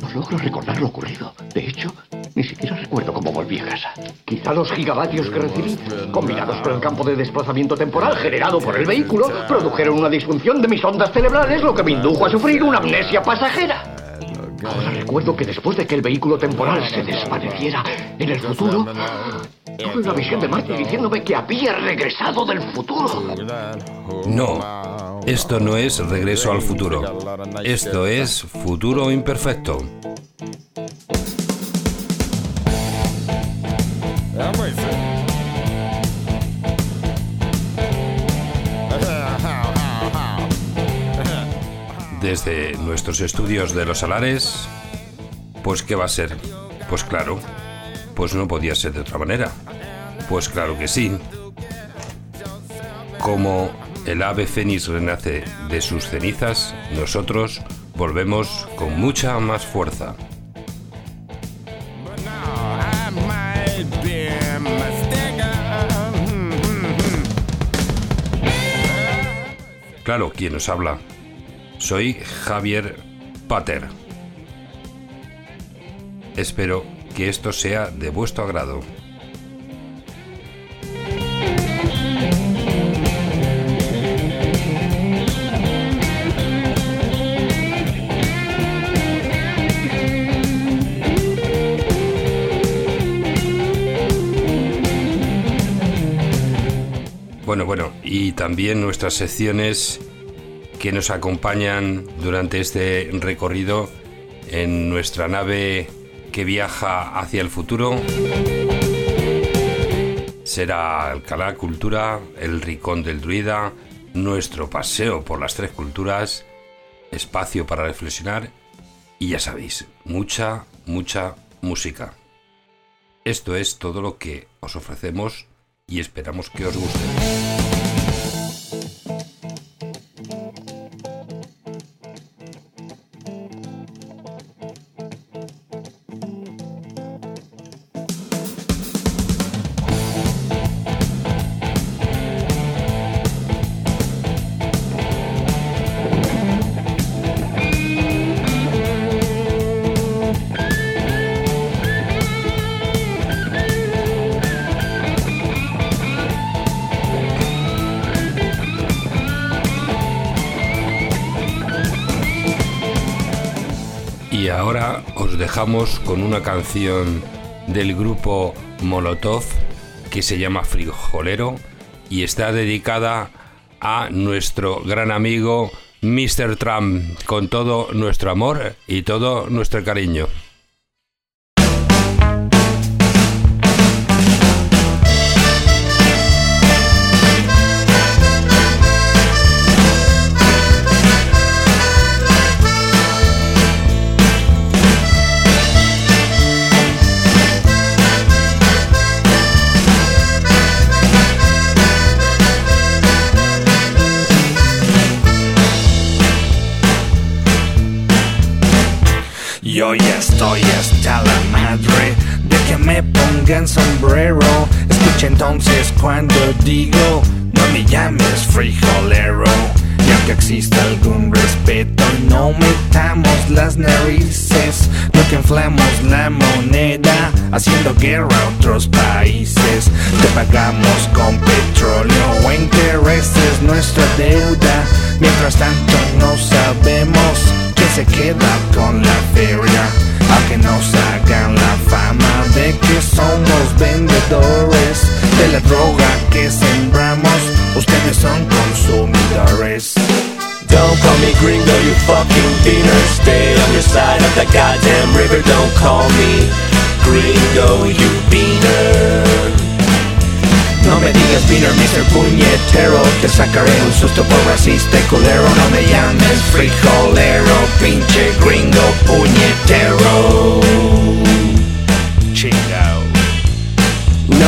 No logro recordar lo ocurrido. De hecho, ni siquiera recuerdo cómo volví a casa. Quizá los gigavatios que recibí, combinados con el campo de desplazamiento temporal generado por el vehículo, produjeron una disfunción de mis ondas cerebrales, lo que me indujo a sufrir una amnesia pasajera. Ahora recuerdo que después de que el vehículo temporal se desvaneciera en el futuro, una visión de Marty diciéndome que había regresado del futuro. No, esto no es regreso al futuro. Esto es futuro imperfecto. Desde nuestros estudios de los salares, pues ¿qué va a ser? Pues claro, pues no podía ser de otra manera. Pues claro que sí. Como el ave fénix renace de sus cenizas, nosotros volvemos con mucha más fuerza. Claro, ¿quién nos habla? Soy Javier Pater. Espero que esto sea de vuestro agrado. Bueno, bueno, y también nuestras secciones que nos acompañan durante este recorrido en nuestra nave que viaja hacia el futuro. Será Alcalá Cultura, el Ricón del Druida, nuestro paseo por las tres culturas, espacio para reflexionar y ya sabéis, mucha, mucha música. Esto es todo lo que os ofrecemos y esperamos que os guste. Con una canción del grupo Molotov que se llama Frijolero y está dedicada a nuestro gran amigo Mr. Trump con todo nuestro amor y todo nuestro cariño. Estoy hasta la madre de que me pongan sombrero. Escucha entonces cuando digo, no me llames frijolero. Ya que exista algún respeto, no metamos las narices. No que inflamos la moneda, haciendo guerra a otros países. Te pagamos con petróleo o intereses nuestra deuda. Mientras tanto, no sabemos se queda con la feria Nos hagan la fama de que somos vendedores De la droga que sembramos. Ustedes son consumidores. Don't call me gringo, you fucking beaner. Stay on your side of that goddamn river. Don't call me gringo, you beaner no me digas Peter, Mr. Puñetero Te sacaré un susto por racista culero No me llames frijolero Pinche gringo puñetero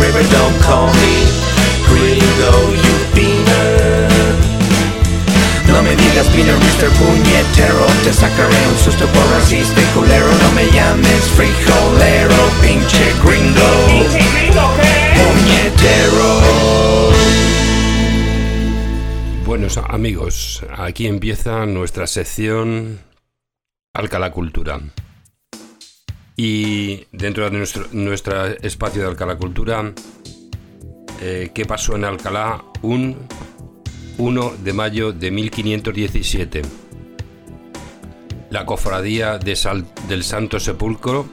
river Don't call me gringo, you beaner. No me digas beaner, Mr. Puñetero. Te sacaré un susto por racista y culero. No me llames frijolero, pinche gringo. Puñetero. Buenos amigos, aquí empieza nuestra sección Alcalá Cultura. Y dentro de nuestro, espacio de Alcalá Cultura, eh, ¿qué pasó en Alcalá un 1 de mayo de 1517? La cofradía del Santo Sepulcro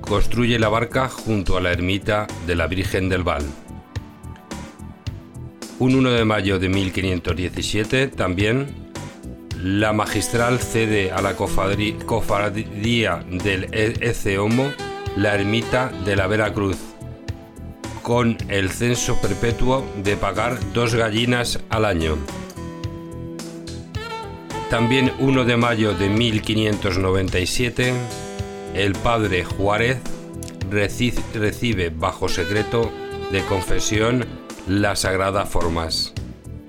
construye la barca junto a la ermita de la Virgen del Val. Un 1 de mayo de 1517 también la magistral cede a la cofradía del E- Ece la ermita de la Veracruz, con el censo perpetuo de pagar dos gallinas al año. También 1 de mayo de 1597, el padre Juárez reci- recibe bajo secreto de confesión las sagradas formas,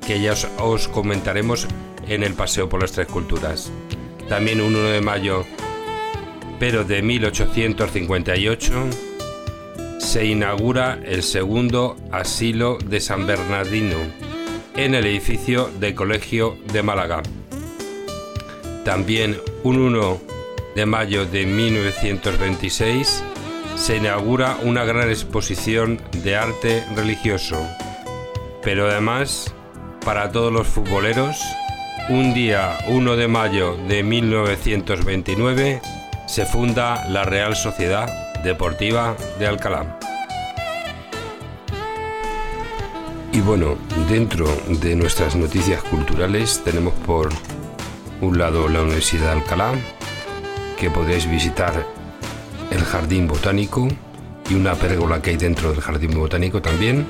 que ya os comentaremos en el paseo por las tres culturas. También un 1 de mayo, pero de 1858, se inaugura el segundo asilo de San Bernardino en el edificio del Colegio de Málaga. También un 1 de mayo de 1926 se inaugura una gran exposición de arte religioso. Pero además, para todos los futboleros, un día 1 de mayo de 1929 se funda la Real Sociedad Deportiva de Alcalá. Y bueno, dentro de nuestras noticias culturales tenemos por un lado la Universidad de Alcalá, que podréis visitar el Jardín Botánico y una pérgola que hay dentro del Jardín Botánico también.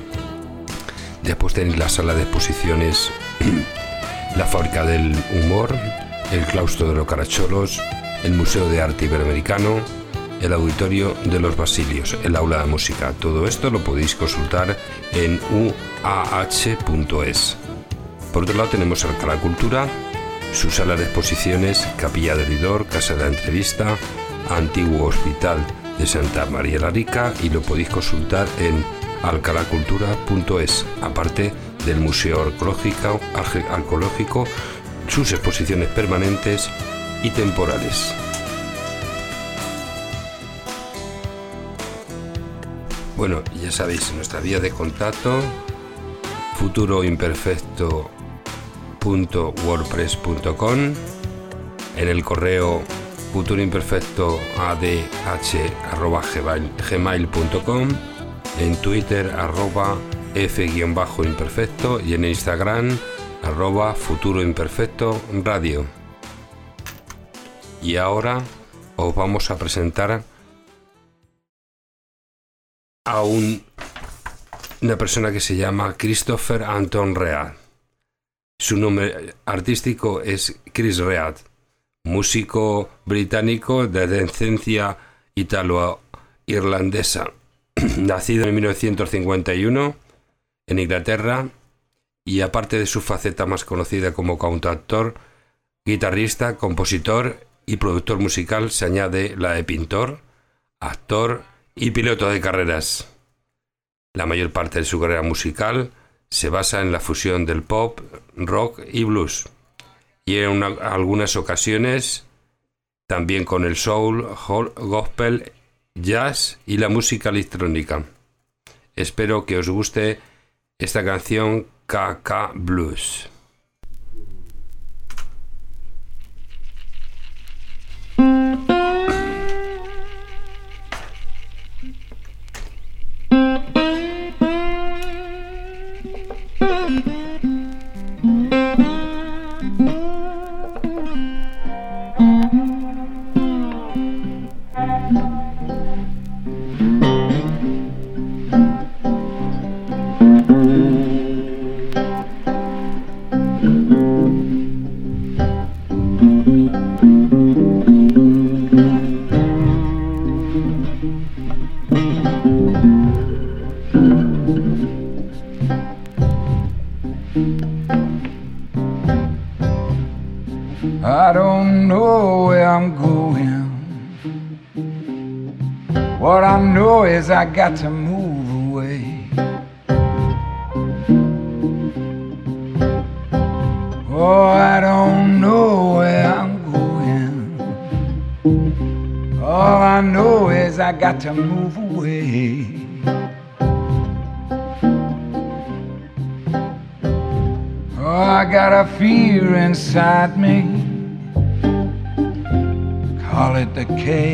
Después tenéis la sala de exposiciones, la Fábrica del Humor, el Claustro de los Caracholos, el Museo de Arte Iberoamericano, el Auditorio de los Basilios, el Aula de Música. Todo esto lo podéis consultar en uah.es. Por otro lado tenemos Alcalá Cultura, su sala de exposiciones, Capilla del Lidor, Casa de Entrevista, Antiguo Hospital de Santa María la Rica y lo podéis consultar en alcalacultura.es, aparte del Museo Arqueológico, sus exposiciones permanentes y temporales. Bueno, ya sabéis, nuestra vía de contacto futuroimperfecto.wordpress.com en el correo futuroimperfectoadh.gmail.com en Twitter arroba f-imperfecto y en Instagram arroba futuroimperfecto radio. Y ahora os vamos a presentar a un, una persona que se llama Christopher Anton Read. Su nombre artístico es Chris Read, músico británico de descendencia italo-irlandesa, nacido en 1951 en Inglaterra y aparte de su faceta más conocida como cantautor, guitarrista, compositor y productor musical, se añade la de pintor, actor y piloto de carreras. La mayor parte de su carrera musical se basa en la fusión del pop, rock y blues, y en algunas ocasiones también con el soul, gospel, jazz y la música electrónica. Espero que os guste esta canción KK Blues. Got to move away. Oh, I don't know where I'm going. All I know is I got to move away. Oh, I got a fear inside me. Call it the KKK.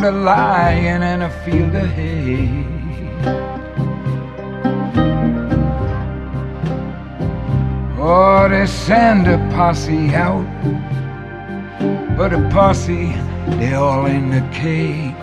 Found her lying in a field of hay. Oh, they send a posse out, but a posse, they all in the KKK.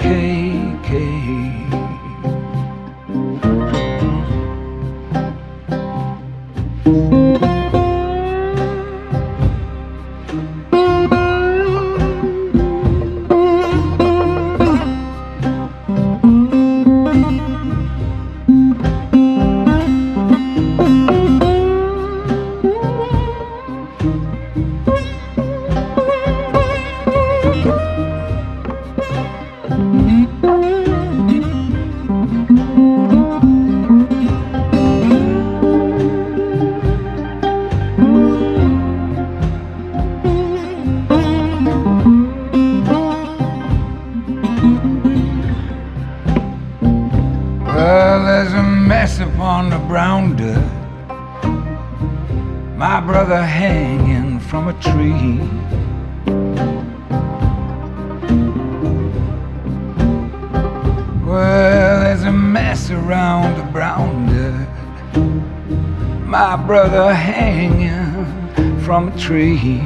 Tree.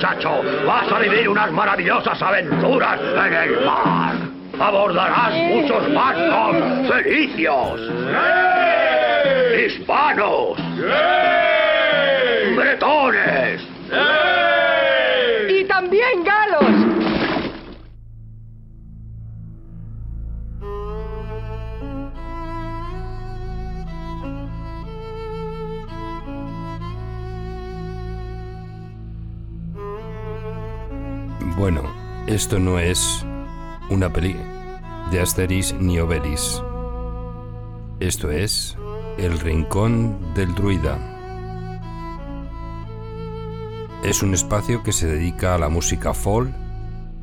Muchacho! ¡Vas a vivir unas maravillosas aventuras en el mar! ¡Abordarás muchos barcos felicios! ¡Hispanos! ¡Bretones! Bueno, esto no es una peli de Asteris ni Obelix. Esto es El Rincón del Druida. Es un espacio que se dedica a la música folk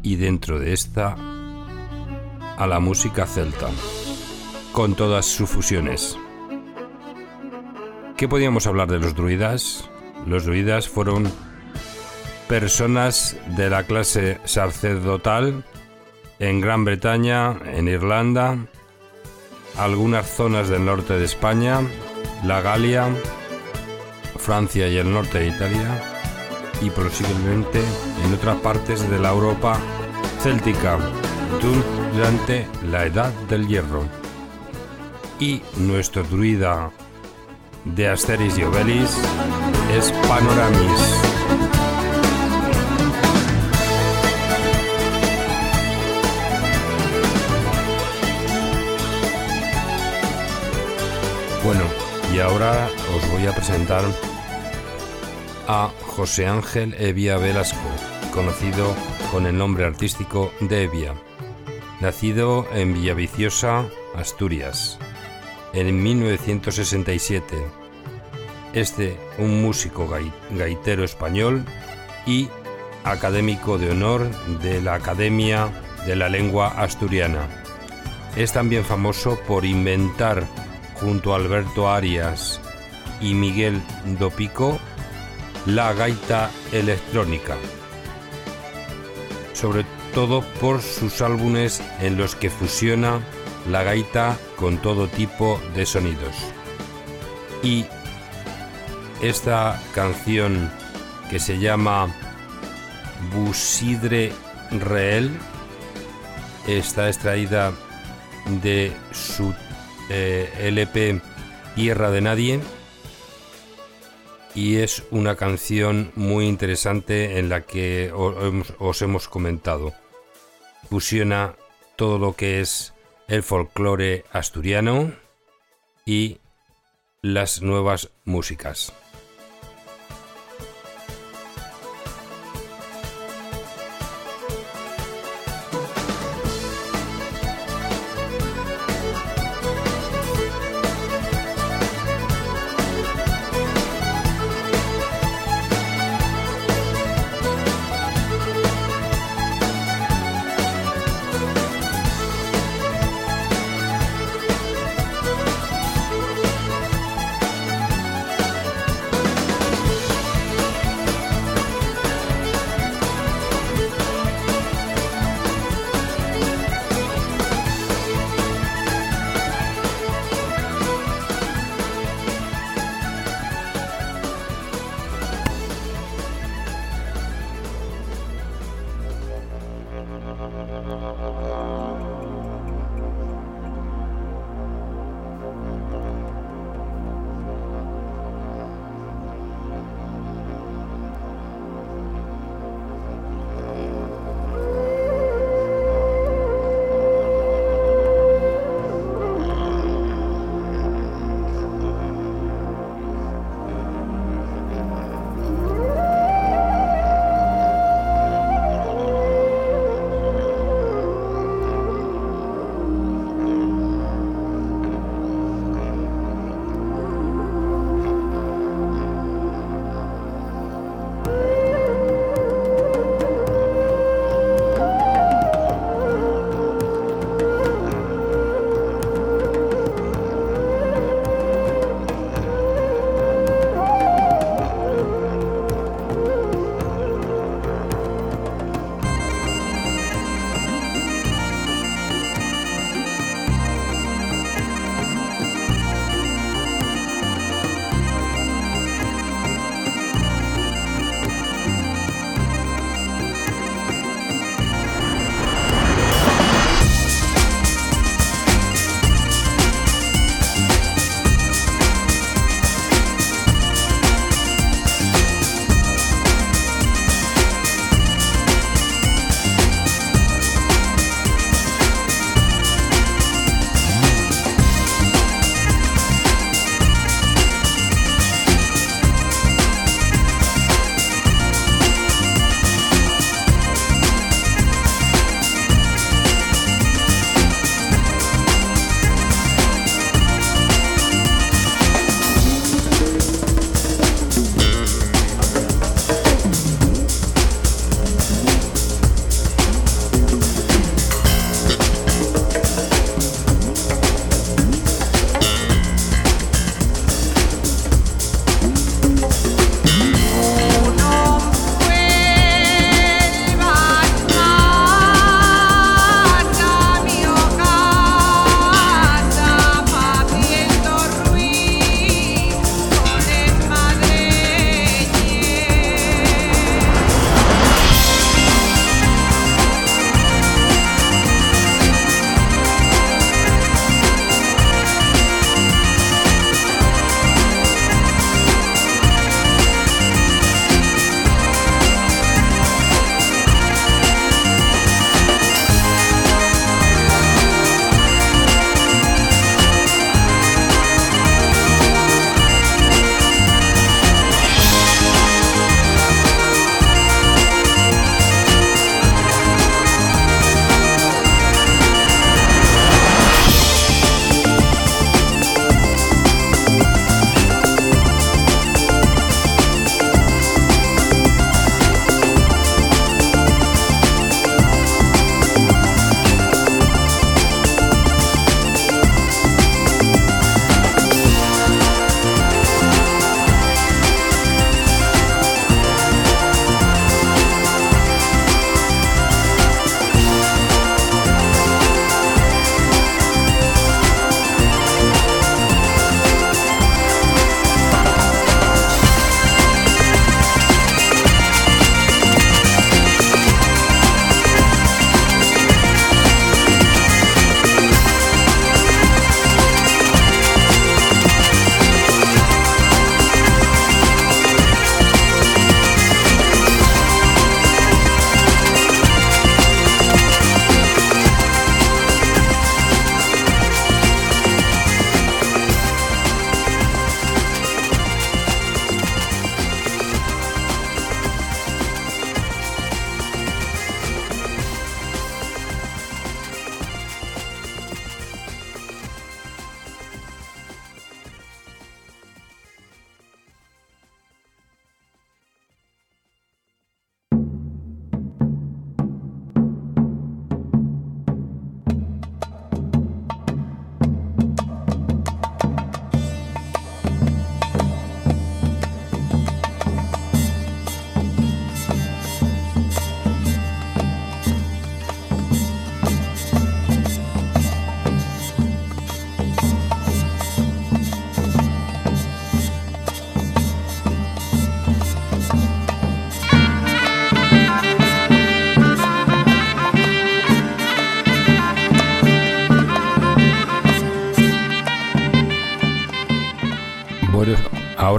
y dentro de esta a la música celta, con todas sus fusiones. ¿Qué podíamos hablar de los druidas? Los druidas fueron personas de la clase sacerdotal en Gran Bretaña, en Irlanda, algunas zonas del norte de España, la Galia, Francia y el norte de Italia y posiblemente en otras partes de la Europa céltica durante la Edad del Hierro. Y nuestro druida de Asteris y Obelix es Panoramis. Y ahora os voy a presentar a José Ángel Evia Velasco, conocido con el nombre artístico de Evia. Nacido en Villaviciosa, Asturias, en 1967. Este, un músico gai- gaitero español y académico de honor de la Academia de la Lengua Asturiana. Es también famoso por inventar junto a Alberto Arias y Miguel Dopico la gaita electrónica, sobre todo por sus álbumes en los que fusiona la gaita con todo tipo de sonidos. Y esta canción que se llama Busidre Reel está extraída de su eh, LP Tierra de Nadie y es una canción muy interesante en la que o- hemos- os hemos comentado. Fusiona todo lo que es el folclore asturiano y las nuevas músicas.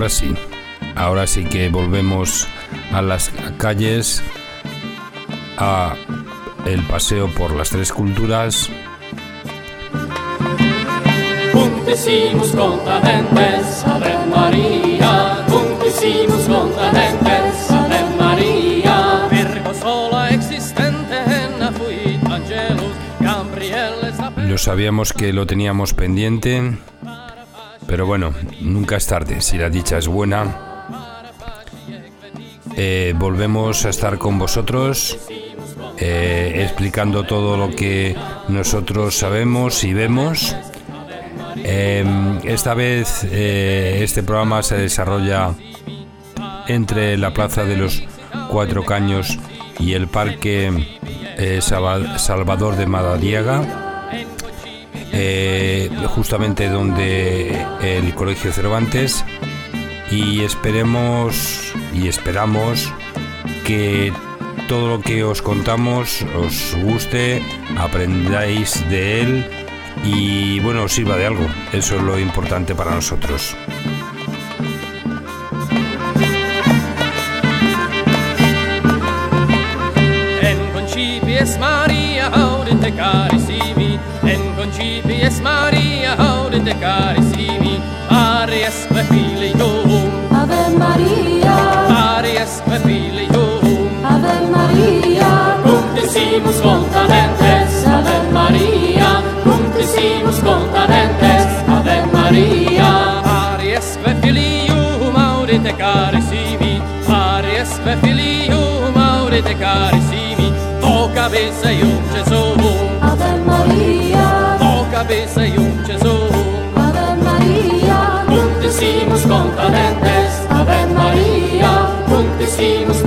Ahora sí, ahora sí que volvemos a las calles, a el paseo por las tres culturas. Juntísimos contadentes, Ave María, juntísimos contadentes, Ave María. Virgo sola existente, fuit angelus, Gabriel Lo sabíamos que lo teníamos pendiente, pero bueno, nunca es tarde, si la dicha es buena. Eh, volvemos a estar con vosotros eh, explicando todo lo que nosotros sabemos y vemos. Em, esta vez eh, este programa se desarrolla entre la Plaza de los Cuatro Caños y el Parque Salvador de Madariaga. Justamente donde el Colegio Cervantes y esperemos y esperamos que todo lo que os contamos os guste, aprendáis de él y bueno, os sirva de algo. Eso es lo importante para nosotros. concipies Maria, audite carissimi, Aries me fili tuum. Ave Maria. Aries me fili tuum. Ave Maria. Cunctisimus contanentes, Ave Maria. Cunctisimus contanentes, Ave Maria. Aries me filium, audite carissimi, Aries me filium, audite carissimi, vocabis eium Jesu. O cabeza y un Gesù. Ave María, Juntísimos contadentes, Ave María, Juntísimos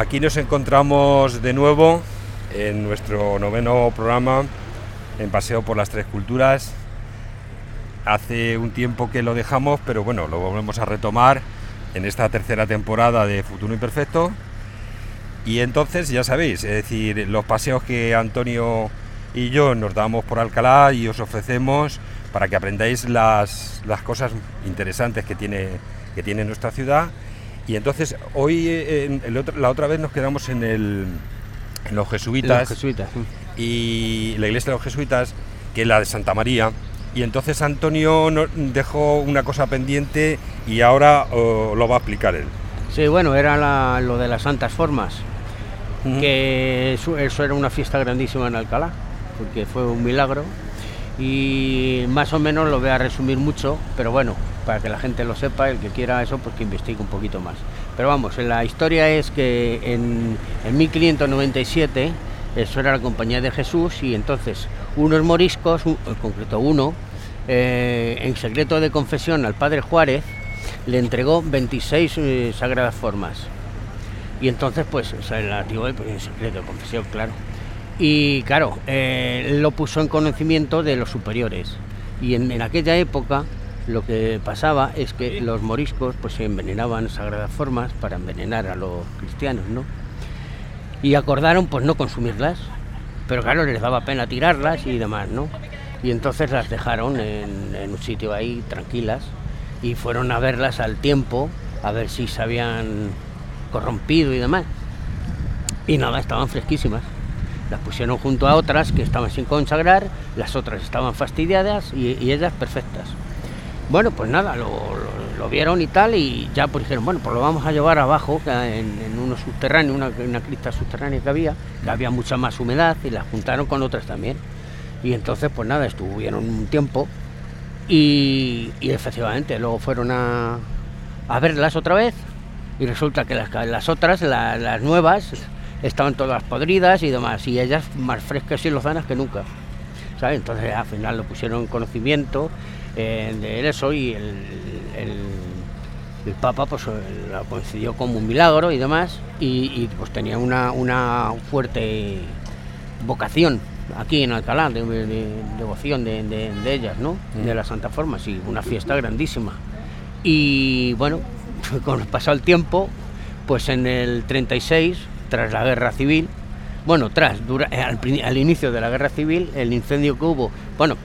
aquí nos encontramos de nuevo en nuestro noveno programa en Paseo por las Tres Culturas. Hace un tiempo que lo dejamos, pero bueno, lo volvemos a retomar en esta tercera temporada de Futuro Imperfecto. Y entonces, ya sabéis, es decir, los paseos que Antonio y yo nos damos por Alcalá y os ofrecemos para que aprendáis las, las cosas interesantes que tiene, que tiene nuestra ciudad. Y entonces, hoy, eh, en el otro- la otra vez nos quedamos en, el, en los jesuitas Los jesuitas, sí. y la iglesia de los jesuitas, que es la de Santa María. Y entonces Antonio no- dejó una cosa pendiente y ahora oh, lo va a explicar él. Sí, bueno, era la- lo de las santas formas, que eso, eso era una fiesta grandísima en Alcalá, porque fue un milagro. Y más o menos lo voy a resumir mucho, pero bueno, para que la gente lo sepa, el que quiera eso, pues que investigue un poquito más. Pero vamos, la historia es que en, en 1597, eso era la Compañía de Jesús, y entonces unos moriscos, en concreto uno, eh, en secreto de confesión al padre Juárez, le entregó 26 eh, sagradas formas. Y entonces, pues, o pues, en secreto de confesión, claro. Y claro, eh, lo puso en conocimiento de los superiores. Y en aquella época lo que pasaba es que los moriscos pues se envenenaban sagradas formas para envenenar a los cristianos, ¿no? Y acordaron pues no consumirlas, pero claro, les daba pena tirarlas y demás, ¿no? Y entonces las dejaron en, un sitio ahí tranquilas y fueron a verlas al tiempo, a ver si se habían corrompido y demás. Y nada, estaban fresquísimas. Las pusieron junto a otras que estaban sin consagrar, las otras estaban fastidiadas y ellas perfectas. Bueno, pues nada, lo, lo- lo vieron y tal, y ya pues dijeron, bueno, pues lo vamos a llevar abajo, en, en uno subterráneo, una, una crista subterránea que había, que había mucha más humedad, y las juntaron con otras también. Y entonces, pues nada, estuvieron un tiempo, y, y efectivamente, luego fueron a, a verlas otra vez, y resulta que las, las otras, la- las nuevas, estaban todas podridas y demás, y ellas más frescas y lozanas que nunca. ¿sabes? Entonces al final lo pusieron en conocimiento de eso y el, el- el Papa pues eh, la concedió como un milagro y demás, y, y, pues tenía una, una fuerte vocación aquí en Alcalá, de, de- devoción de, de- de ellas, ¿no? De la Santa Forma, sí, una fiesta grandísima. Y bueno, con el pasado el tiempo, pues en el 36, tras la guerra civil, bueno, tras, dura- eh, al, al inicio de la guerra civil, el incendio que hubo, bueno,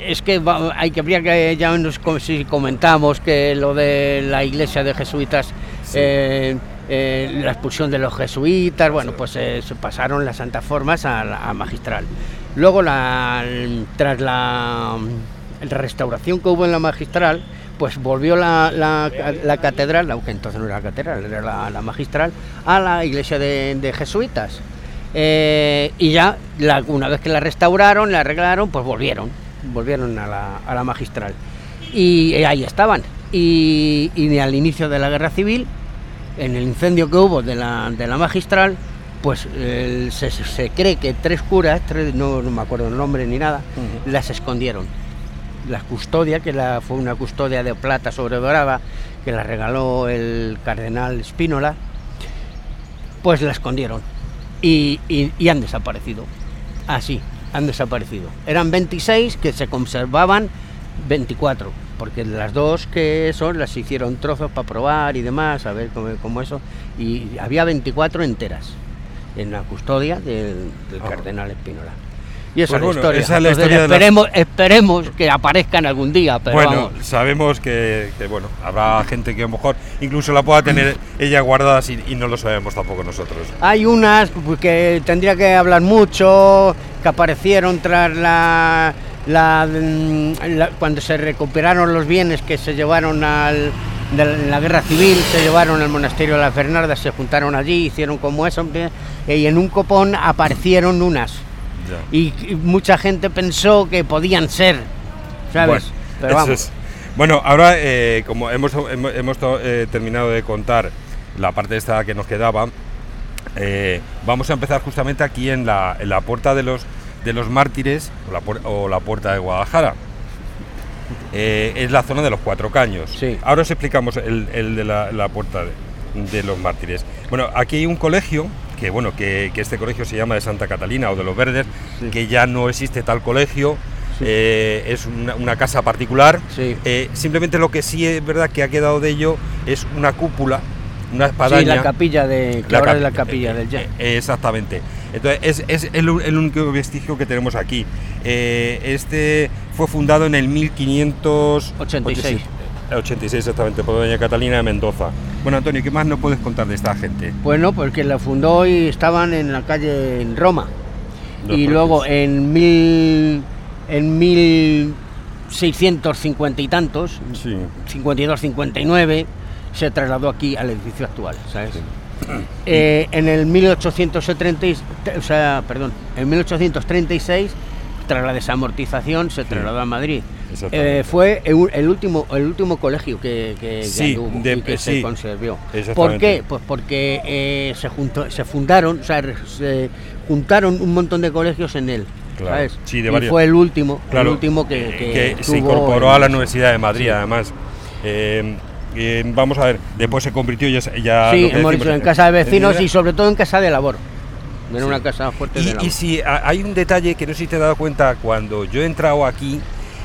es que va- hay que habría que ya nos si comentamos que lo de la iglesia de jesuitas eh, eh, la expulsión de los jesuitas bueno pues eh, se pasaron las santas formas a, magistral. Luego la tras la, la restauración que hubo en la magistral pues volvió la, la- la catedral aunque entonces no era la catedral era la, la magistral a la iglesia de, de jesuitas. Eh, y ya la- una vez que la restauraron, la arreglaron, pues volvieron, volvieron a la, a la magistral. Y eh, ahí estaban. Y, y al inicio de la guerra civil, en el incendio que hubo de la, de la magistral, pues se, se cree que tres curas, tres- no, no me acuerdo el nombre ni nada, las escondieron. La custodia, que la, fue una custodia de plata sobre dorada, que la regaló el cardenal Spínola, pues la escondieron y, y- y han desaparecido. Así, han desaparecido. Eran 26 que se conservaban 24, porque las dos que son las hicieron trozos para probar y demás, a ver cómo, cómo eso, y había 24 enteras en la custodia del, del cardenal Espínola. Y esa Ah. Pues es la bueno, historia. esa es la historia esperemos, esperemos que aparezcan algún día, pero bueno, vamos. sabemos que, que, bueno, habrá gente que a lo mejor incluso la pueda tener ella guardada y, y no lo sabemos tampoco nosotros. Hay unas que tendría que hablar mucho, que aparecieron tras la, la- mm, la- cuando se recuperaron los bienes que se llevaron al de la, en la guerra civil, se llevaron al monasterio de las Bernardas, se juntaron allí, hicieron como eso, y en un copón aparecieron unas. Y, y mucha gente pensó que podían ser, ¿sabes? Bueno, Pero vamos. es. Bueno, ahora eh, como hemos, hemos, eh, terminado de contar la parte esta que nos quedaba, eh, vamos a empezar justamente aquí en la, en la puerta de los, de los mártires o la, o la puerta de Guadalajara. Eh, es la zona de los cuatro caños. Ahora os explicamos el, el de la, la puerta de, de los mártires. Bueno, aquí hay un colegio, que bueno, que, que este colegio se llama de Santa Catalina o de los Verdes, que ya no existe tal colegio. eh, es una, una casa particular. Eh, simplemente lo que sí es verdad que ha quedado de ello es una cúpula, una espadaña. Sí, la capilla de, que La ahora es la capilla del Jet. eh, Exactamente. Entonces, es, es el, único vestigio que tenemos aquí. Eh, este fue fundado en el 1586. 86 exactamente, por doña Catalina de Mendoza. Bueno, Antonio, ¿qué más nos puedes contar de esta gente? Bueno, porque la fundó y estaban en la calle en Roma. Y luego en mil en 1650 y tantos, 52, 59, se trasladó aquí al edificio actual, ¿sabes? Eh, en el 1870, y- o sea, perdón, en 1836, tras la desamortización, se trasladó a Madrid. Eh, fue el, último el último colegio que, que- que Sí, hubo de- y que sí, se conservó. ¿Por qué? Pues porque eh, se, juntó, se fundaron, o sea, se juntaron un montón de colegios en él. Claro, ¿sabes? sí, de y varios. fue el último, Claro, el último que, se incorporó a la Universidad de Madrid, además. Eh, eh, vamos a ver, después se convirtió ya. ya Sí, lo que hemos decimos, dicho en casa de vecinos en- y sobre todo en casa de labor. Era una casa fuerte de Y, labor. y si hay un detalle que no sé si te has dado cuenta cuando yo he entrado aquí,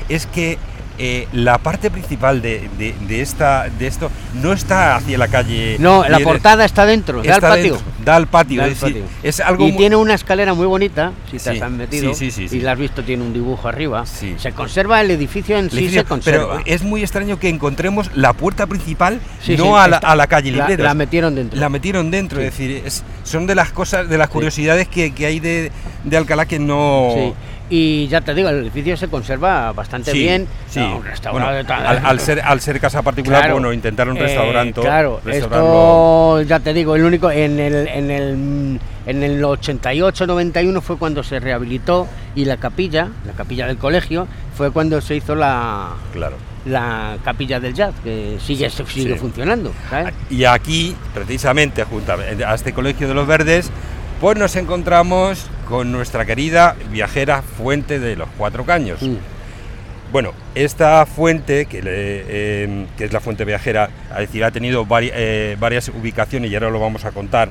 es que eh, la parte principal de, de- de esta, de esto no está hacia la calle. No, la portada está dentro, da al está patio. dentro, da al patio, Da al decir, patio. es algo y muy- tiene una escalera muy bonita, si te Sí, has metido, sí, sí, y la has visto, tiene un dibujo arriba. Se conserva el edificio en el sí, se conserva. Pero es muy extraño que encontremos la puerta principal no a, la, a la calle Libreros. la metieron dentro. La metieron dentro, es decir, es- son de las cosas, de las curiosidades que, que hay de, de Alcalá que no. Y ya te digo, el edificio se conserva bastante Sí, bien. sí. No, un Bueno, tal- al, al ser, al ser casa particular, Claro. bueno, intentaron Eh, restaurando. claro, esto ya te digo, el único en el en el en el 88 91 fue cuando se rehabilitó y la capilla, la capilla del colegio, fue cuando se hizo la Claro. la capilla del jazz, que sigue sigue sí. funcionando, ¿sabes? Y aquí, precisamente, junto a este Colegio de los Verdes, pues nos encontramos con nuestra querida viajera fuente de los Cuatro Caños. Mm. Bueno, esta fuente, que, le- eh, que es la fuente viajera, es decir, ha tenido vari- eh, varias ubicaciones y ahora lo vamos a contar.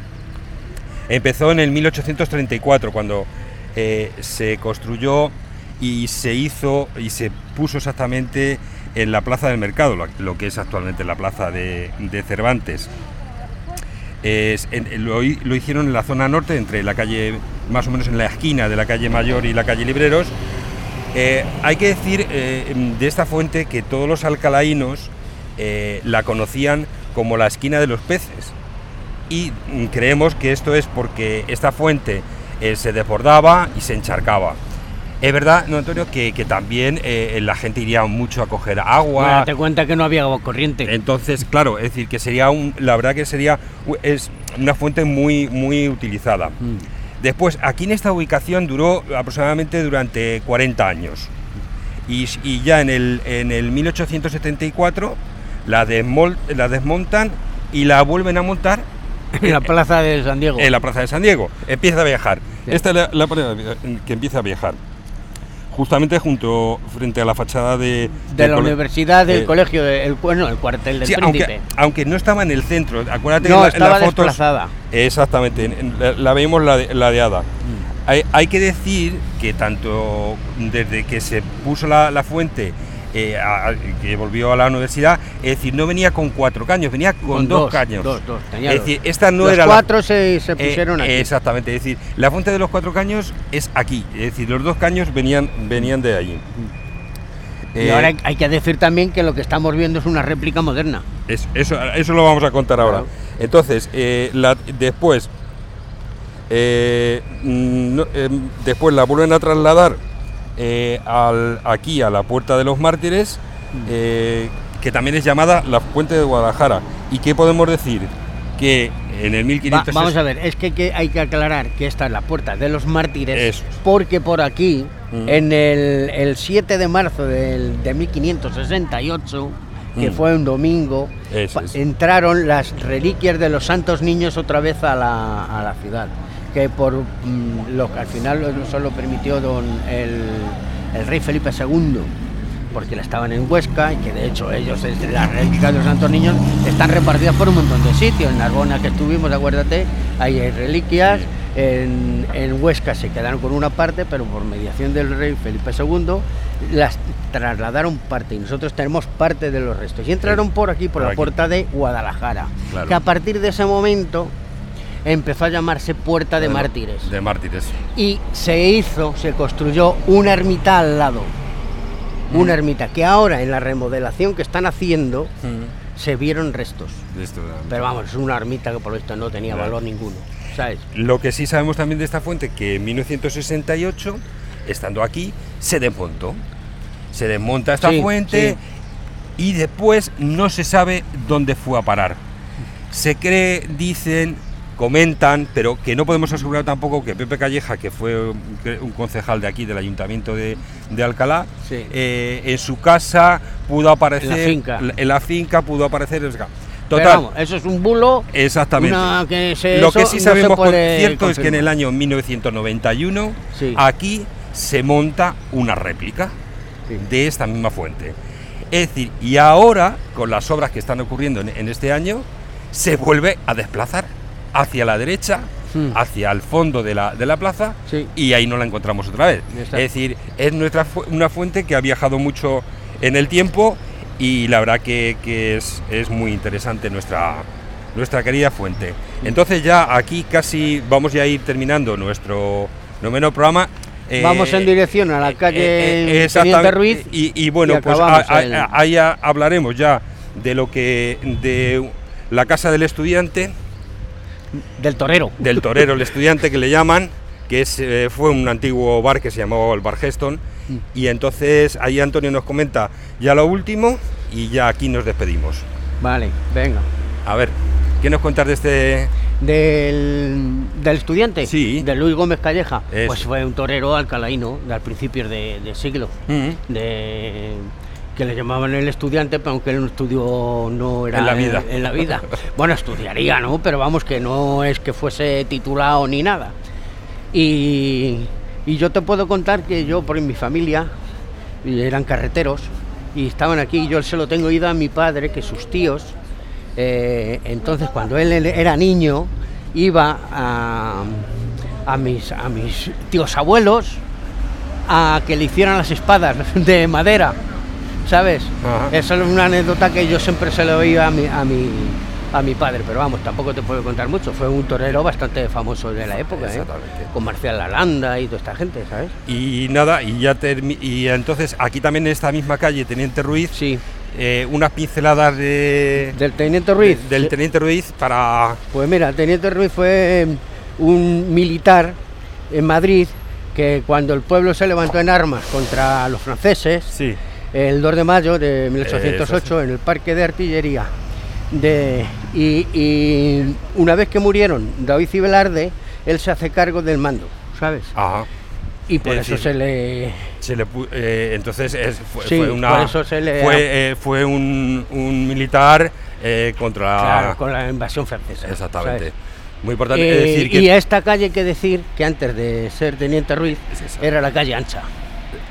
Empezó en el 1834, cuando eh, se construyó y se hizo y se puso exactamente en la Plaza del Mercado, lo, lo que es actualmente la Plaza de, de Cervantes. Lo, hi- lo hicieron en la zona norte, entre la calle, más o menos en la esquina de la calle Mayor y la calle Libreros. Eh, hay que decir eh, de esta fuente que todos los alcalaínos eh, la conocían como la esquina de los peces. Y creemos que esto es porque esta fuente se desbordaba y se encharcaba. Es verdad, no Antonio, que, que también eh, la gente iría mucho a coger agua. Bueno, te cuenta que no había agua corriente. Entonces, claro, es decir, que sería un, la verdad que sería es una fuente muy muy utilizada. Mm. Después, aquí en esta ubicación duró aproximadamente durante 40 años. Y, ya en el, en el 1874 la, desmol- la desmontan y la vuelven a montar En la plaza de San Diego. en la Plaza de San Diego. Empieza a viajar. Sí. Esta es la, la que empieza a viajar. Justamente junto frente a la fachada de, de la universidad del eh, colegio, de- el, bueno, el cuartel del Sí, príncipe. aunque, aunque no estaba en el centro, acuérdate No, que la, estaba las fotos- desplazada. Exactamente, en- en- la, la vemos lade- ladeada. Mm. Hay, hay que decir que tanto desde que se puso la, la fuente, eh, a- que volvió a la universidad, es decir, no venía con cuatro caños, venía con, Con dos, dos, caños. dos, dos, es dos. decir, esta no Los era la- cuatro se, eh, pusieron aquí. Exactamente, es decir, la fuente de los cuatro caños es aquí, es decir, los dos caños venían, venían de allí. y Eh, ahora hay, hay que decir también que lo que estamos viendo es una réplica moderna. Es- eso, eso lo vamos a contar ahora. Entonces, la- después, mm, no- después la vuelven a trasladar eh, al- aquí a la Puerta de los Mártires, eh, que también es llamada la Puente de Guadalajara. ¿Y qué podemos decir? Que en el Va- 1500... vamos a ver, es que, que hay que aclarar que esta es la puerta de los mártires, Eso. porque por aquí, Mm. en el, el 7 de marzo del, de 1568, que Mm. fue un domingo, es. entraron las reliquias de los santos niños otra vez a la, a la ciudad, que por mm, lo que al final lo- solo permitió don el, el rey Felipe II porque estaban en Huesca y que de hecho ellos, las reliquias de los santos niños, están repartidas por un montón de sitios. En Narbona que estuvimos, acuérdate, ahí hay reliquias. En, en Huesca se quedaron con una parte, pero por mediación del rey Felipe II las trasladaron parte y nosotros tenemos parte de los restos. Y entraron por aquí, por Por la aquí. puerta de Guadalajara, Claro. que a partir de ese momento empezó a llamarse Puerta de Mártires. De Mártires. Y se hizo, se construyó una ermita al lado. Una ermita que ahora en la remodelación que están haciendo se vieron restos. Pero vamos, es una ermita que por lo visto no tenía Claro. valor ninguno. ¿Sabes? Lo que sí sabemos también de esta fuente que en 1968, estando aquí, se desmontó. Se desmonta esta Sí, fuente sí. y después no se sabe dónde fue a parar. Se cree, dicen, comentan, pero que no podemos asegurar tampoco que Pepe Calleja, que fue un concejal de aquí, del ayuntamiento de, de Alcalá, Sí. eh, en su casa pudo aparecer. En la finca. En la finca pudo aparecer. Pero Total. vamos, eso es un bulo. Exactamente. una que se- Lo que sí no sabemos con puede cierto es que en el año 1991 Sí. aquí se monta una réplica Sí. de esta misma fuente. Es decir, y ahora, con las obras que están ocurriendo en, en este año, se vuelve a desplazar hacia la derecha, Hmm. hacia el fondo de la, de la plaza, Sí. y ahí no la encontramos otra vez. Exacto. Es decir, es nuestra fu- una fuente que ha viajado mucho en el tiempo y la verdad que, que es, es muy interesante nuestra, nuestra querida fuente. Entonces ya aquí casi vamos ya a ir terminando nuestro noveno programa. Eh, Vamos en dirección a la calle eh, eh. Ruiz. Y, y bueno, y pues ahí hablaremos ya de lo que de la casa del estudiante, del torero. del torero el estudiante que le llaman, que es, eh, fue un antiguo bar que se llamaba el Bar Geston. Mm. Y entonces ahí Antonio nos comenta ya lo último y ya aquí nos despedimos. Vale, venga. A ver, ¿qué nos cuentas de este? Del, del estudiante, Sí. de Luis Gómez Calleja, pues fue un torero alcalaíno de al principios de, de siglo, de que le llamaban el estudiante, pero aunque él no estudió no era En la vida. en la vida. Bueno, estudiaría, ¿no? Pero vamos que no es que fuese titulado ni nada. Y, y yo te puedo contar que yo por mi familia eran carreteros y estaban aquí yo se lo tengo ido a mi padre que sus tíos eh, entonces cuando él era niño iba a, a mis a mis tíos abuelos a que le hicieran las espadas de madera sabes Ajá. esa es una anécdota que yo siempre se lo oía a mi a mi a mi padre, pero vamos, tampoco te puedo contar mucho. Fue un torero bastante famoso de la época, ¿eh? Exactamente. con Marcial Lalanda y toda esta gente, ¿sabes? Y nada, y ya termi- y entonces aquí también en esta misma calle, Teniente Ruiz, Sí, eh, unas pinceladas de, del Teniente Ruiz. del. Teniente Ruiz para... Pues mira, el Teniente Ruiz fue eh, un militar en Madrid que cuando el pueblo se levantó en armas contra los franceses, Sí, el 2 de mayo de 1808 en el Parque de Artillería. De, y, y una vez que murieron David y Velarde, él se hace cargo del mando, ¿sabes? ajá. Y por Es eso decir, se le... Se le eh, entonces es- fue, Sí, fue una se le fue, eh, fue un, un militar eh, contra Claro, con la invasión francesa. exactamente ¿sabes? muy importante Eh, decir que Y a esta calle hay que decir que antes de ser Teniente Ruiz Es era la calle ancha.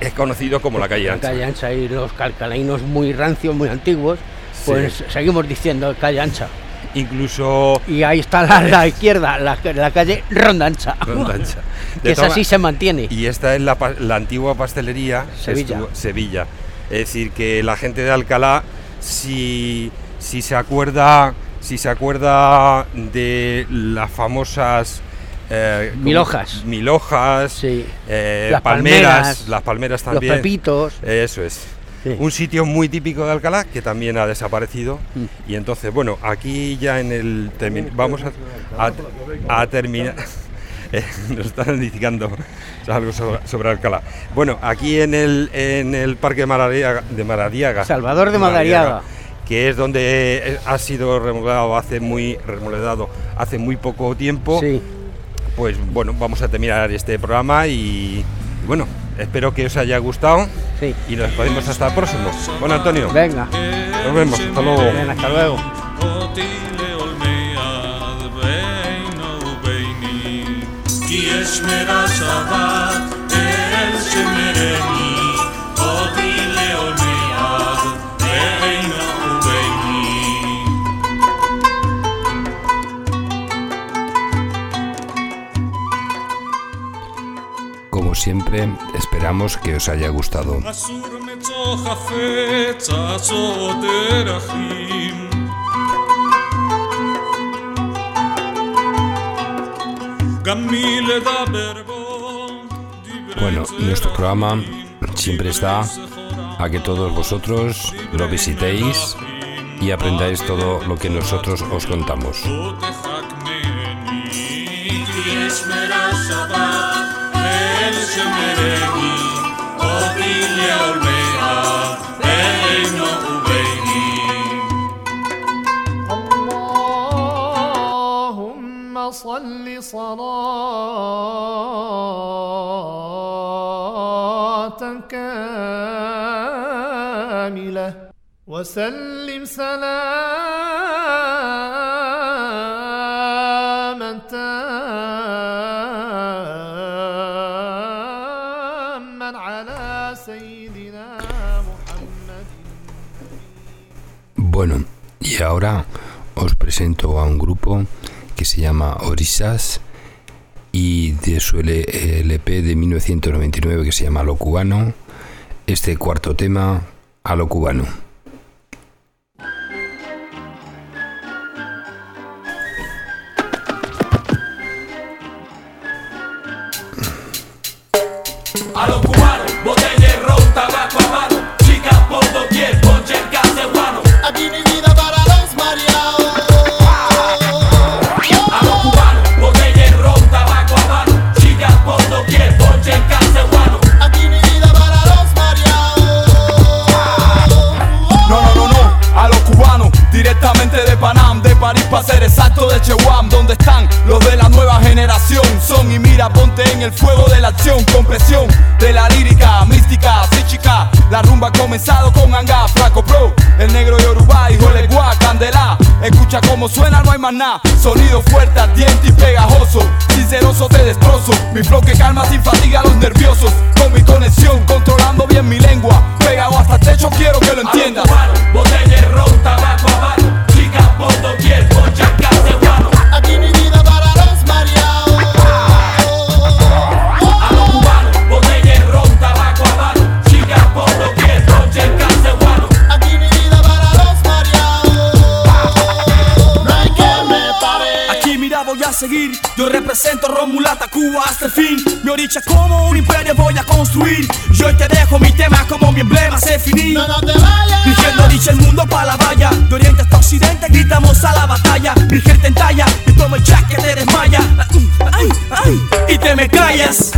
Es conocido como la calle La ancha calle ancha y los calcalainos muy rancios, muy antiguos, pues seguimos diciendo calle ancha. incluso Y ahí está la, la izquierda, la, la calle Ronda Ancha. Ronda Ancha. De que esa sí se mantiene. y esta es la, la antigua pastelería Sevilla. estuvo- Sevilla es decir que la gente de Alcalá si si se acuerda si se acuerda de las famosas eh. Mil hojas. mil hojas Sí. eh, Las palmeras, palmeras, las palmeras Los también pepitos. eso es Sí. un sitio muy típico de Alcalá que también ha desaparecido Mm. y entonces bueno aquí ya en el vamos a, a- a terminar Eh, nos están indicando algo sobre, sobre Alcalá bueno aquí en el en el parque de Maradiaga, de Maradiaga Salvador de Madariaga. que es donde ha sido remodelado hace muy remodelado hace muy poco tiempo Sí pues bueno, vamos a terminar este programa y, bueno, espero que os haya gustado sí. y nos podemos hasta el próximo. Bueno, Antonio. Venga. Nos vemos. Hasta luego. Bien, hasta luego. siempre, esperamos que os haya gustado. Bueno, nuestro programa siempre está a que todos vosotros lo visitéis y aprendáis todo lo que nosotros os contamos. صل صلاة كاملة وسلم سلاما ahora os presento a un grupo que se llama Orisas y de su LP de 1999 que se llama Lo Cubano, este cuarto tema, A lo Cubano. Sonido fuerte, ardiente y pegajoso. Sinceroso te destrozo. Mi flow que calma sin fatiga a los nerviosos. Con mi conexión, controlando bien mi lengua. Pegado hasta el techo, quiero finí No, no te vayas. Dirigiendo dicha el mundo pa' la valla. De oriente hasta occidente gritamos a la batalla. Mi gente en talla y tomo el jack que te desmaya. Ay, ay, y te me callas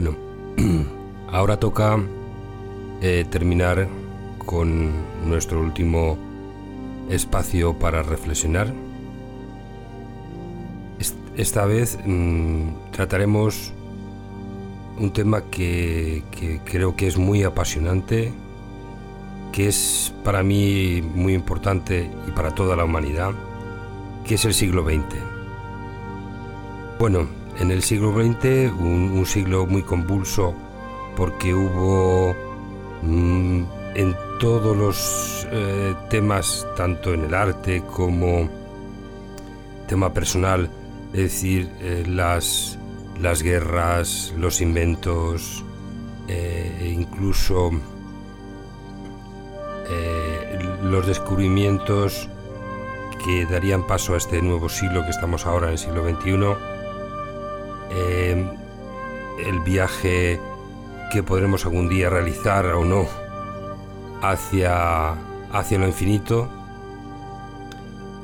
Bueno, ahora toca eh, terminar con nuestro último espacio para reflexionar. Est- Esta vez mm, trataremos un tema que, que creo que es muy apasionante, que es para mí muy importante y para toda la humanidad, que es el siglo XX. Bueno, en el siglo XX, un, siglo muy convulso, porque hubo mm, en todos los eh, temas, tanto en el arte como tema personal, es decir, eh, las, las guerras, los inventos, eh, e incluso los descubrimientos que darían paso a este nuevo siglo que estamos ahora en el siglo XXI, eh, el viaje que podremos algún día realizar o no hacia, hacia lo infinito.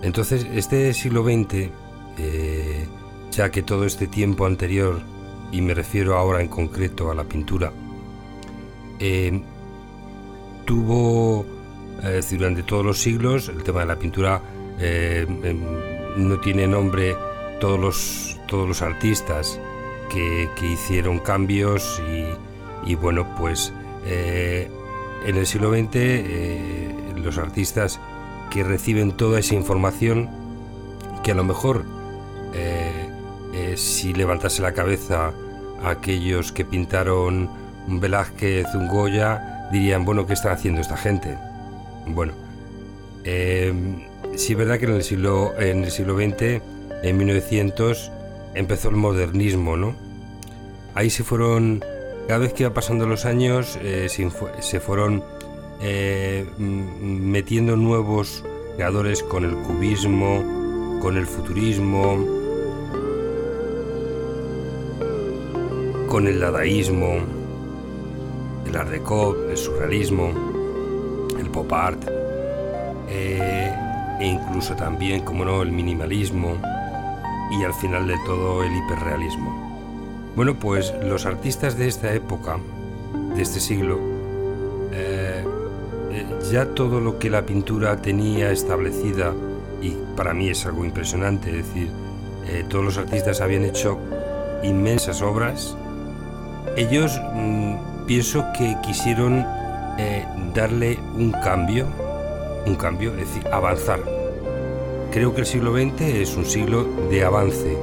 Entonces, este siglo XX, eh, ya que todo este tiempo anterior, y me refiero ahora en concreto a la pintura, eh, tuvo, eh, durante todos los siglos, el tema de la pintura eh, em, no tiene nombre todos los, todos los artistas que, que hicieron cambios y, y bueno, pues eh, en el siglo XX eh, los artistas que reciben toda esa información que a lo mejor eh, si levantase la cabeza aquellos que pintaron Velázquez, un Goya, dirían, bueno, ¿qué están haciendo esta gente? Bueno, sí es verdad que en el siglo, en el siglo XX, en 1900, empezó el modernismo, ¿no? Ahí se fueron, cada vez que iba pasando los años, eh, se, se fueron eh, metiendo nuevos creadores con el cubismo, con el futurismo, con el dadaísmo, el art deco, el surrealismo, el pop art, eh, e incluso también, como no, el minimalismo y al final de todo el hiperrealismo. Bueno, pues los artistas de esta época, de este siglo, eh, eh, ya todo lo que la pintura tenía establecida, y para mí es algo impresionante, es decir, eh, todos los artistas habían hecho inmensas obras, ellos mm, pienso que quisieron darle un cambio, un cambio, es decir, avanzar. Creo que el siglo XX es un siglo de avance.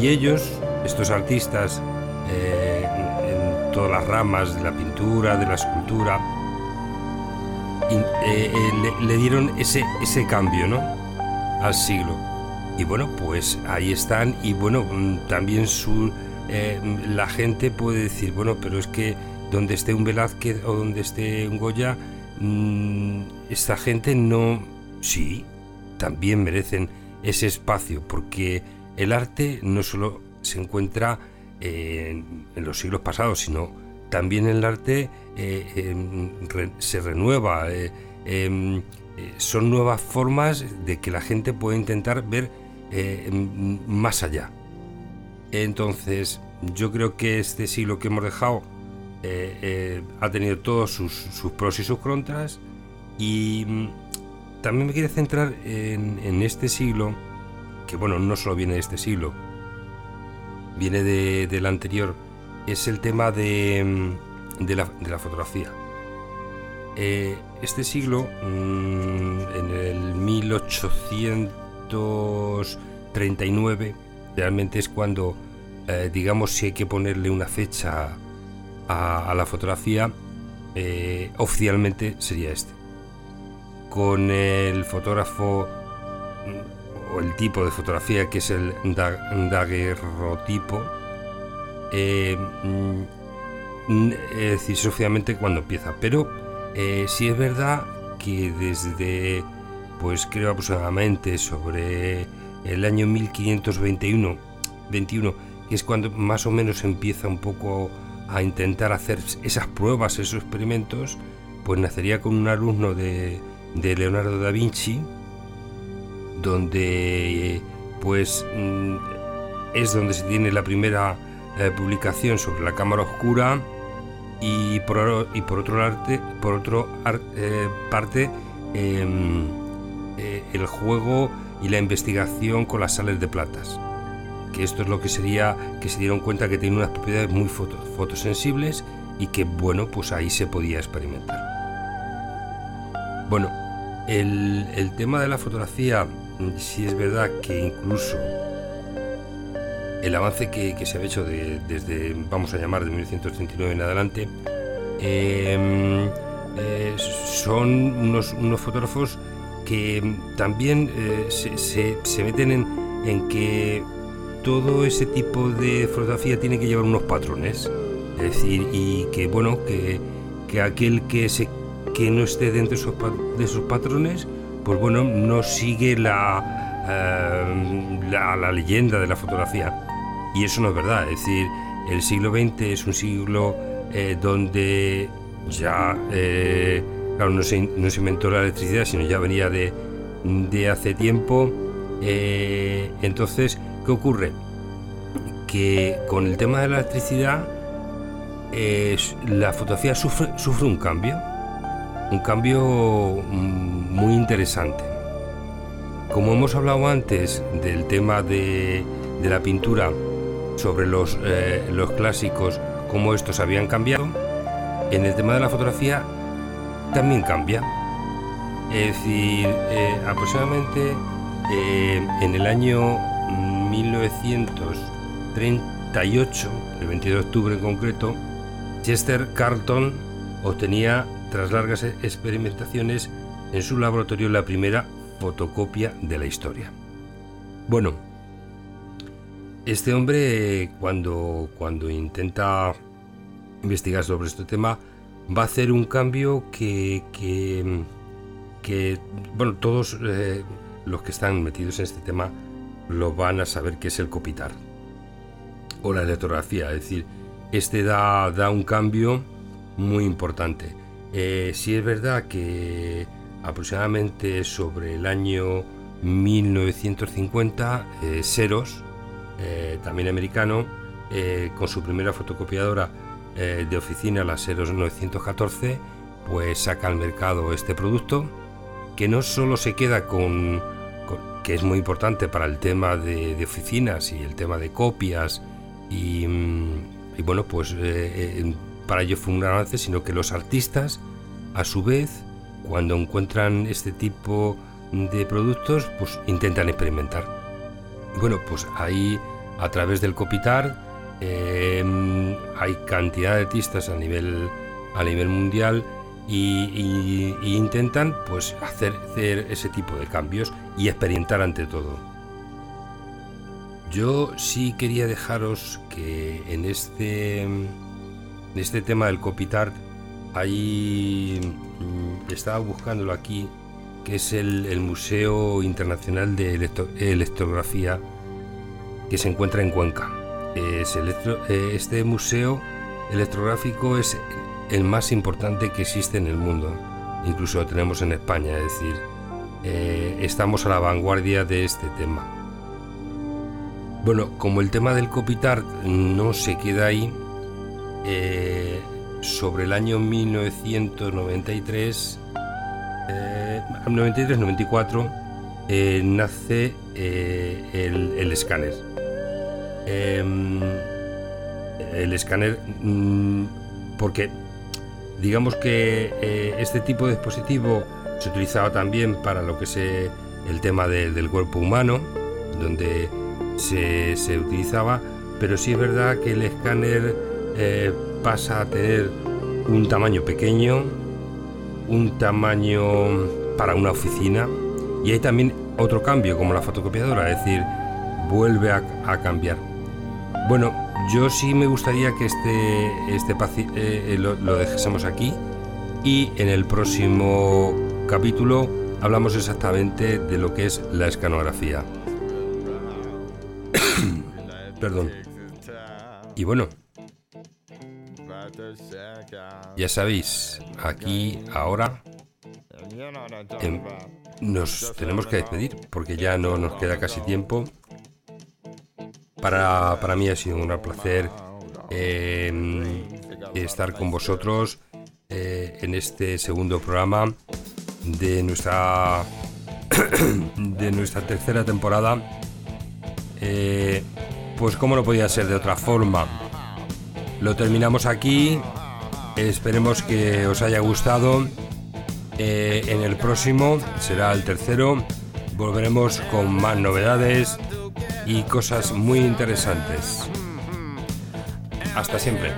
Y ellos, estos artistas, eh, en todas las ramas de la pintura, de la escultura, eh, eh, le, dieron ese, ese cambio ¿no? al siglo. Y bueno, pues ahí están y bueno, mm, también su, la gente puede decir, bueno, pero es que donde esté un Velázquez o donde esté un Goya, mm, esta gente no... Sí, también merecen ese espacio, porque el arte no solo se encuentra eh, en, los siglos pasados, sino también el arte eh, em, se renueva. eh, em, son nuevas formas de que la gente puede intentar ver eh, m- más allá. Entonces, yo creo que este siglo que hemos dejado ha tenido todos sus, sus pros y sus contras y mm, también me quiero centrar en, este siglo, que bueno, no solo viene de este siglo, viene de- del anterior, es el tema de, mm, la, fotografía. Eh, este siglo, mm, en el 1839, realmente es cuando, eh, digamos, si hay que ponerle una fecha a, a la fotografía, eh, oficialmente sería este. Con el fotógrafo o el tipo de fotografía que es el da- daguerrotipo, eh, mm, es decir, cuando empieza. Pero eh, sí es verdad que desde, pues creo aproximadamente sobre el año 1521, 21, que es cuando más o menos empieza un poco a intentar hacer esas pruebas, esos experimentos, pues nacería con un alumno de, de Leonardo da Vinci, donde pues mm, es donde se tiene la primera eh, publicación sobre la cámara oscura y por, y por otro arte, por otro eh, parte em, eh, el juego y la investigación con las sales de platas que esto es lo que sería que se dieron cuenta que tiene unas propiedades muy foto- fotosensibles y que bueno pues ahí se podía experimentar bueno el, el tema de la fotografía sí es verdad que incluso el avance que, que se ha hecho de- desde, vamos a llamar, de 1939 en adelante, eh, eh, son unos, unos fotógrafos que también eh, se, se- se meten en, en que todo ese tipo de fotografía tiene que llevar unos patrones. Es decir, y que bueno, que, que aquel que se que no esté dentro de esos, patrones, pues bueno, no sigue la, eh, la, la leyenda de la fotografía. Y eso no es verdad, es decir, el siglo XX es un siglo eh, donde ya, eh, claro, no se, no se inventó la electricidad, sino ya venía de, de hace tiempo. Entonces, ¿qué ocurre? Que con el tema de la electricidad, la fotografía sufre, sufre un cambio, un cambio mm, muy interesante. Como hemos hablado antes del tema de, de la pintura, sobre los, eh, los clásicos, cómo estos habían cambiado, en el tema de la fotografía también cambia. Es decir, eh, aproximadamente eh, en el año 1938, el 22 de octubre en concreto, Chester Carlton obtenía, tras largas experimentaciones, en su laboratorio la primera fotocopia de la historia. Bueno, este hombre cuando, cuando intenta investigar sobre este tema va a hacer un cambio que, que, que, bueno, todos eh, los que están metidos en este tema lo van a saber que es el copitar o la litografía, es decir, este da, da un cambio muy importante. Eh, sí es verdad que aproximadamente sobre el año 1950, eh, Seros, eh, también americano, eh, con su primera fotocopiadora eh, de oficina, la Seros 914, pues saca al mercado este producto que no solo se queda con, que es muy importante para el tema de, oficinas y el tema de copias y, mm, bueno, pues para ello fue un gran avance, sino que los artistas, a su vez, cuando encuentran este tipo de productos, pues intentan experimentar. Bueno, pues ahí a través del Copitar eh, hay cantidad de artistas a nivel, a nivel mundial y- y intentan pues hacer, hacer ese tipo de cambios y experimentar ante todo. Yo sí quería dejaros que en este, en este tema del Copitar hay, mm, estaba buscándolo aquí, que es el, el Museo Internacional de Electro- Electrografía que se encuentra en Cuenca. Es eh, este museo electrográfico es el más importante que existe en el mundo, incluso lo tenemos en España, es decir, eh, estamos a la vanguardia de este tema. Bueno, como el tema del Copitar no se queda ahí, eh, sobre el año 1993, eh, 93-94, eh, nace eh, el, el escáner. Em, el escáner, mm, porque digamos que este tipo de dispositivo se utilizaba también para lo que es el tema de- del cuerpo humano, donde se, se utilizaba, pero sí es verdad que el escáner eh, pasa a tener un tamaño pequeño, un tamaño para una oficina y hay también otro cambio como la fotocopiadora, es decir, vuelve a, cambiar. Bueno, yo sí me gustaría que este, este eh, eh, lo, lo dejásemos aquí y en el próximo capítulo hablamos exactamente de lo que es la escanografía. Perdón. Y bueno, ya sabéis, aquí ahora em, nos tenemos que despedir porque ya no nos queda casi tiempo. Para, para mí ha sido un placer em, estar con vosotros eh, en este segundo programa de nuestra de nuestra tercera temporada. Eh, pues como no podía ser de otra forma. Lo terminamos aquí. Esperemos que os haya gustado. Eh, en el próximo será el tercero. Volveremos con más novedades y cosas muy interesantes. Hasta siempre.